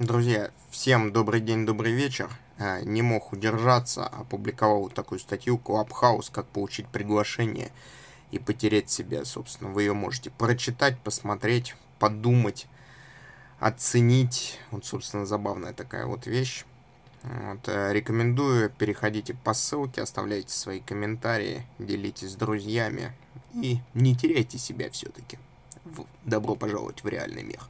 Друзья, всем добрый день, добрый вечер. Э, не мог удержаться, опубликовал такую статью «Клабхаус. как получить приглашение и потерять себя, собственно. Вы ее можете прочитать, посмотреть, подумать, оценить. Вот, собственно, забавная такая вот вещь. Вот, э, рекомендую, переходите по ссылке, оставляйте свои комментарии, делитесь с друзьями и не теряйте себя все-таки. Добро пожаловать в реальный мир.